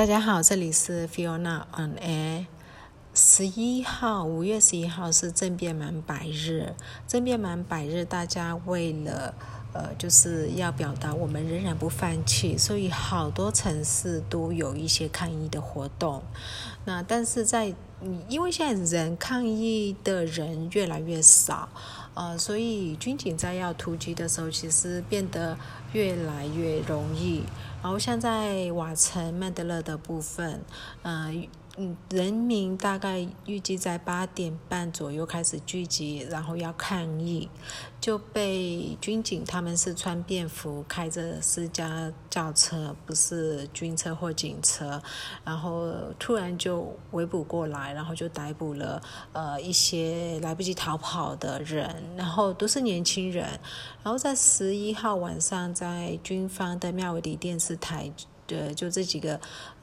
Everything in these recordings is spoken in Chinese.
大家好，这里是 Fiona on Air。十一号，五月十一号是政变满百日。政变满百日，大家为了呃，就是要表达我们仍然不放弃，所以好多城市都有一些抗议的活动。那但是在因为现在人抗议的人越来越少，呃，所以军警在要突击的时候，其实变得越来越容易。然后现在瓦城曼德勒的部分，嗯。嗯，人民大概预计在八点半左右开始聚集，然后要抗议，就被军警他们是穿便服，开着私家轿车，不是军车或警车，然后突然就围捕过来，然后就逮捕了呃一些来不及逃跑的人，然后都是年轻人，然后在十一号晚上，在军方的妙维里电视台。对，就这几个，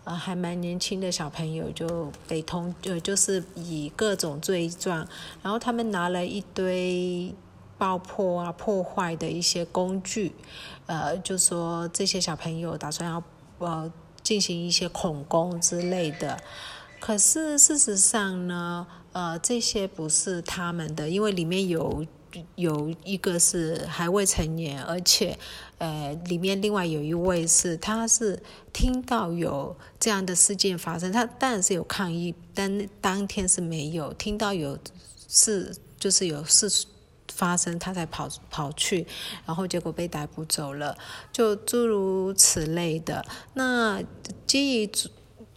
呃，还蛮年轻的小朋友就被通，呃，就是以各种罪状，然后他们拿了一堆爆破啊、破坏的一些工具，呃，就说这些小朋友打算要呃进行一些恐攻之类的，可是事实上呢，呃，这些不是他们的，因为里面有。有一个是还未成年，而且，呃，里面另外有一位是，他是听到有这样的事件发生，他当然是有抗议，但当天是没有听到有事，就是有事发生，他才跑跑去，然后结果被逮捕走了，就诸如此类的。那基于。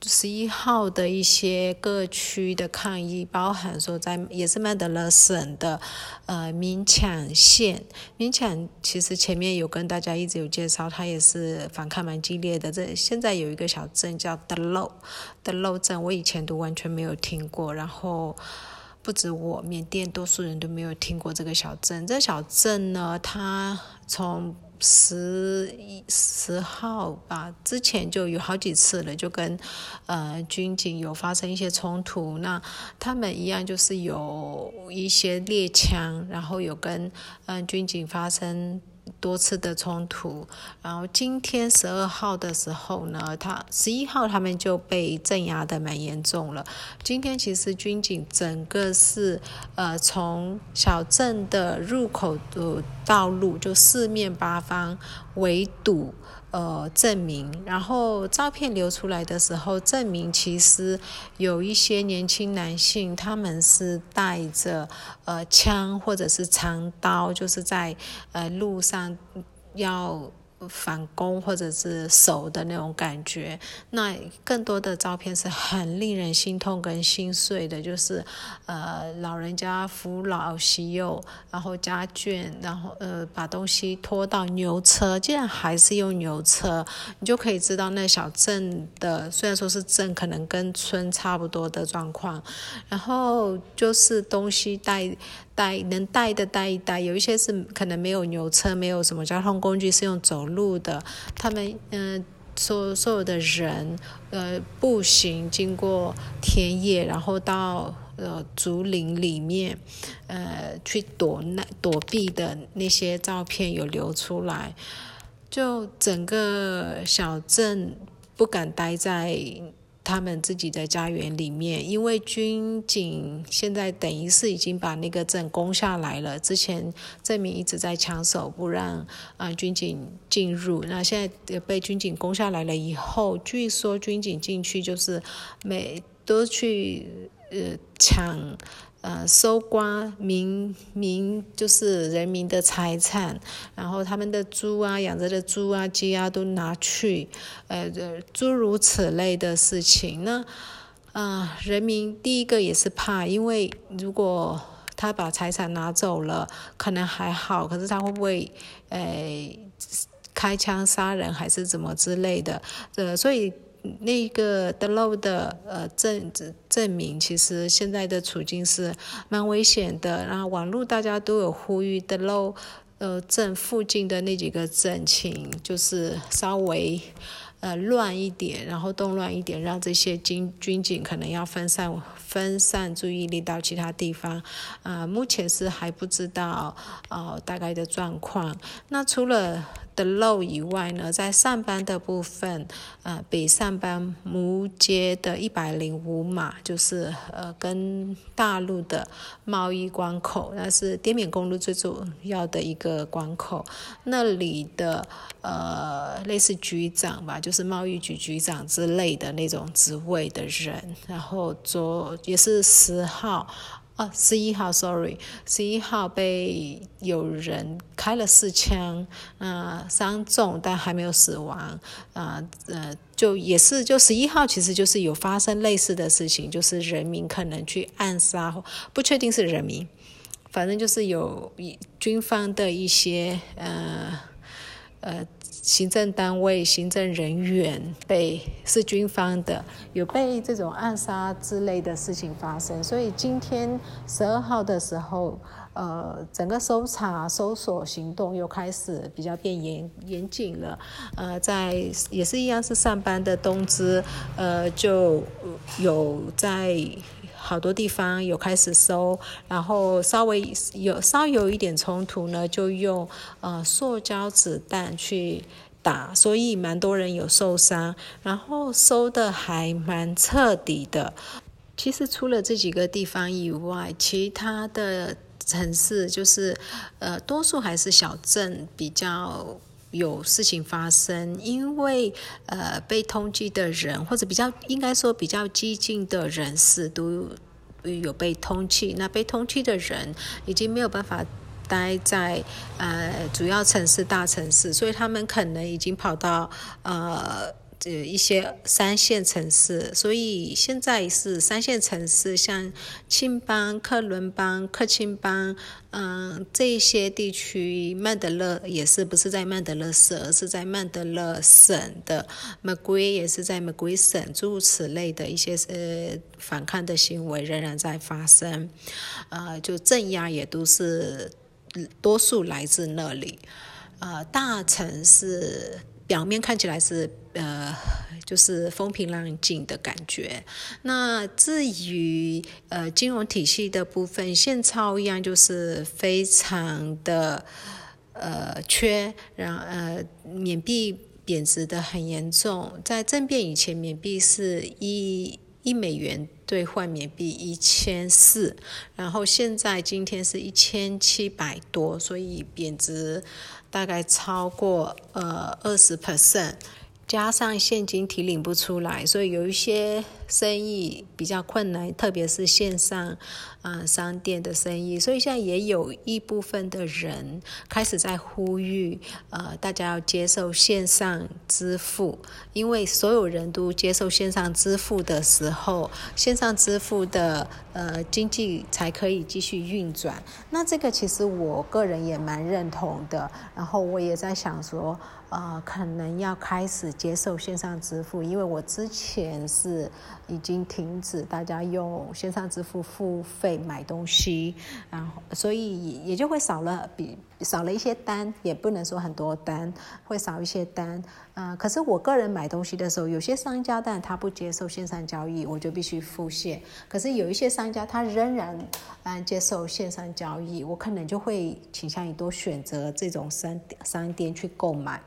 十一号的一些各区的抗议，包含说在也是曼德勒省的呃明抢县，明抢其实前面有跟大家一直有介绍，它也是反抗蛮激烈的。这现在有一个小镇叫德漏，德漏镇，我以前都完全没有听过，然后不止我，缅甸多数人都没有听过这个小镇。这小镇呢，它从十一十号吧，之前就有好几次了，就跟呃军警有发生一些冲突。那他们一样就是有一些猎枪，然后有跟嗯军警发生。多次的冲突，然后今天十二号的时候呢，他十一号他们就被镇压的蛮严重了。今天其实军警整个是呃从小镇的入口的道路就四面八方围堵。呃，证明，然后照片流出来的时候，证明其实有一些年轻男性，他们是带着呃枪或者是长刀，就是在呃路上要。反攻或者是守的那种感觉，那更多的照片是很令人心痛跟心碎的，就是呃老人家扶老携幼，然后家眷，然后呃把东西拖到牛车，竟然还是用牛车，你就可以知道那小镇的虽然说是镇，可能跟村差不多的状况，然后就是东西带。带能带的带一带，有一些是可能没有牛车，没有什么交通工具是用走路的。他们嗯，所所有的人呃步行经过田野，然后到呃竹林里面呃去躲那躲避的那些照片有流出来，就整个小镇不敢待在。他们自己的家园里面，因为军警现在等于是已经把那个镇攻下来了。之前证明一直在抢手，不让啊军警进入。那现在被军警攻下来了以后，据说军警进去就是每都去呃抢。呃，搜刮民民就是人民的财产，然后他们的猪啊，养着的猪啊、鸡啊都拿去，呃，诸如此类的事情。那啊，人民第一个也是怕，因为如果他把财产拿走了，可能还好，可是他会不会呃开枪杀人还是怎么之类的？呃，所以。那个德漏的呃证证明，其实现在的处境是蛮危险的。然后网络大家都有呼吁德漏呃镇附近的那几个镇，请就是稍微呃乱一点，然后动乱一点，让这些军军警可能要分散分散注意力到其他地方。啊，目前是还不知道呃大概的状况。那除了的漏以外呢，在上班的部分，呃，北上班木街的一百零五码，就是呃跟大陆的贸易关口，那是滇缅公路最重要的一个关口，那里的呃类似局长吧，就就是贸易局局长之类的那种职位的人，然后昨也是十号。啊，十一号，sorry，十一号被有人开了四枪，啊，伤重但还没有死亡，啊，呃，就也是就十一号，其实就是有发生类似的事情，就是人民可能去暗杀，不确定是人民，反正就是有军方的一些呃呃。行政单位、行政人员被是军方的，有被这种暗杀之类的事情发生，所以今天十二号的时候，呃，整个搜查、搜索行动又开始比较变严严谨了。呃，在也是一样是上班的东芝，呃，就有在。好多地方有开始搜，然后稍微有稍有一点冲突呢，就用呃塑胶子弹去打，所以蛮多人有受伤。然后搜的还蛮彻底的。其实除了这几个地方以外，其他的城市就是呃多数还是小镇比较有事情发生，因为呃被通缉的人或者比较应该说比较激进的人士都。有被通缉，那被通缉的人已经没有办法待在呃主要城市、大城市，所以他们可能已经跑到呃。呃，一些三线城市，所以现在是三线城市，像青邦、克伦邦、克钦邦，嗯，这些地区，曼德勒也是不是在曼德勒市，而是在曼德勒省的 m c g 也是在 m c g 省，诸如此类的一些呃反抗的行为仍然在发生，呃，就镇压也都是多数来自那里，呃，大城市。表面看起来是呃，就是风平浪静的感觉。那至于呃金融体系的部分，现钞一样就是非常的呃缺，然呃缅币贬值的很严重。在政变以前，缅币是一一美元兑换缅币一千四，然后现在今天是一千七百多，所以贬值。大概超过呃二十 percent。加上现金提领不出来，所以有一些生意比较困难，特别是线上啊商店的生意。所以现在也有一部分的人开始在呼吁，呃，大家要接受线上支付，因为所有人都接受线上支付的时候，线上支付的呃经济才可以继续运转。那这个其实我个人也蛮认同的，然后我也在想说。呃，可能要开始接受线上支付，因为我之前是已经停止大家用线上支付付费买东西，然后所以也就会少了比。少了一些单，也不能说很多单，会少一些单。嗯，可是我个人买东西的时候，有些商家但他不接受线上交易，我就必须付现。可是有一些商家他仍然嗯接受线上交易，我可能就会倾向于多选择这种商商店去购买。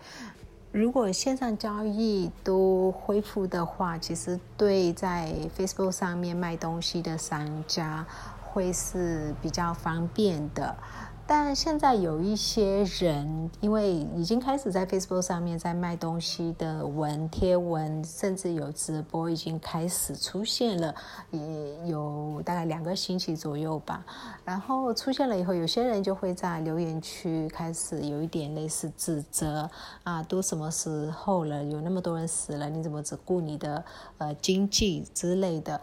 如果线上交易都恢复的话，其实对在 Facebook 上面卖东西的商家会是比较方便的。但现在有一些人，因为已经开始在 Facebook 上面在卖东西的文贴文，甚至有直播，已经开始出现了，也有大概两个星期左右吧。然后出现了以后，有些人就会在留言区开始有一点类似指责啊，都什么时候了，有那么多人死了，你怎么只顾你的呃经济之类的？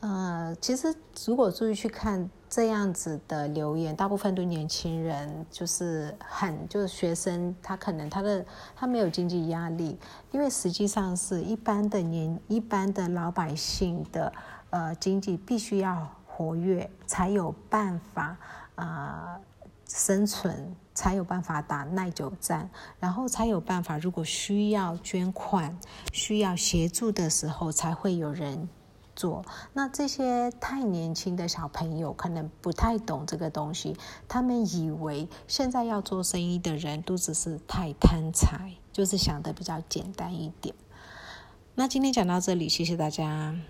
呃，其实如果注意去看。这样子的留言，大部分都年轻人，就是很就是学生，他可能他的他没有经济压力，因为实际上是一般的年一般的老百姓的呃经济必须要活跃，才有办法啊生存，才有办法打耐久战，然后才有办法，如果需要捐款、需要协助的时候，才会有人。做。那这些太年轻的小朋友可能不太懂这个东西，他们以为现在要做生意的人都只是太贪财，就是想的比较简单一点。那今天讲到这里，谢谢大家。